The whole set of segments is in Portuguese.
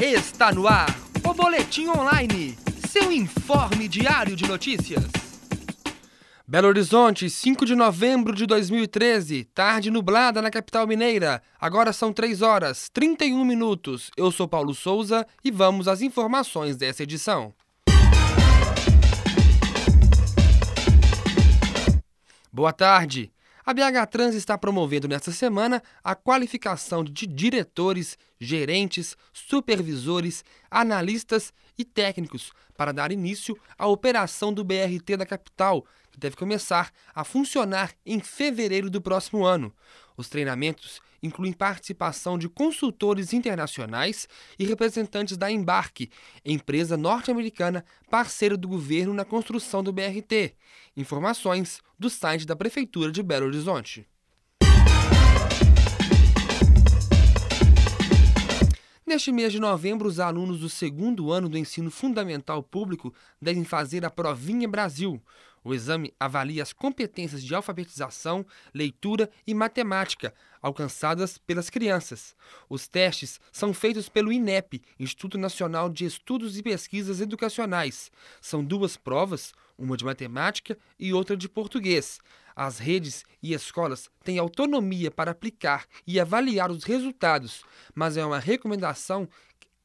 Está no ar o Boletim Online, seu informe diário de notícias. Belo Horizonte, 5 de novembro de 2013, tarde nublada na capital mineira. Agora são 3 horas 31 minutos. Eu sou Paulo Souza e vamos às informações dessa edição. Boa tarde. A BH Trans está promovendo nesta semana a qualificação de diretores, gerentes, supervisores, analistas e técnicos para dar início à operação do BRT da capital, que deve começar a funcionar em fevereiro do próximo ano. Os treinamentos incluem participação de consultores internacionais e representantes da Embarque, empresa norte-americana parceira do governo na construção do BRT. Informações do site da Prefeitura de Belo Horizonte. Neste mês de novembro, os alunos do segundo ano do ensino fundamental público devem fazer a Provinha Brasil. O exame avalia as competências de alfabetização, leitura e matemática alcançadas pelas crianças. Os testes são feitos pelo INEP, Instituto Nacional de Estudos e Pesquisas Educacionais. São duas provas, uma de matemática e outra de português. As redes e escolas têm autonomia para aplicar e avaliar os resultados, mas é uma recomendação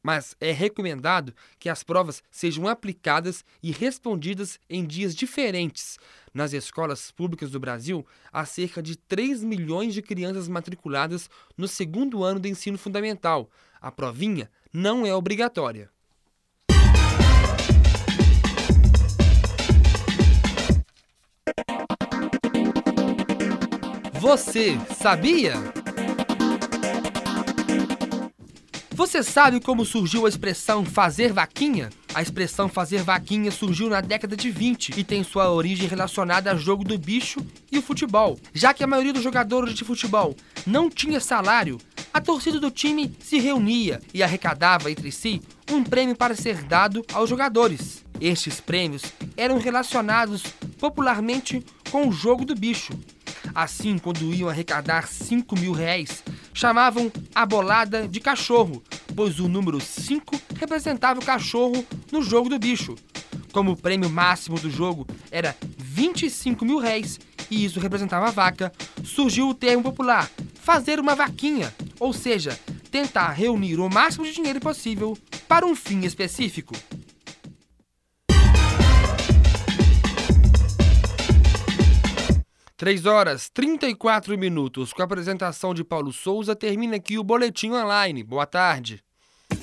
mas é recomendado que as provas sejam aplicadas e respondidas em dias diferentes. Nas escolas públicas do Brasil, há cerca de 3 milhões de crianças matriculadas no segundo ano do ensino fundamental. A provinha não é obrigatória. Você sabia? Você sabe como surgiu a expressão fazer vaquinha? A expressão fazer vaquinha surgiu na década de 20 e tem sua origem relacionada ao jogo do bicho e o futebol. Já que a maioria dos jogadores de futebol não tinha salário, a torcida do time se reunia e arrecadava entre si um prêmio para ser dado aos jogadores. Estes prêmios eram relacionados popularmente com o jogo do bicho. Assim, quando iam arrecadar 5 mil reais, chamavam a bolada de cachorro, pois o número 5 representava o cachorro no jogo do bicho. Como o prêmio máximo do jogo era 25 mil réis e isso representava a vaca, surgiu o termo popular fazer uma vaquinha, ou seja, tentar reunir o máximo de dinheiro possível para um fim específico. 3 horas 34 minutos. Com a apresentação de Paulo Souza, termina aqui o Boletim Online. Boa tarde.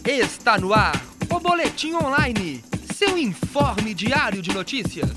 Está no ar o Boletim Online, seu informe diário de notícias.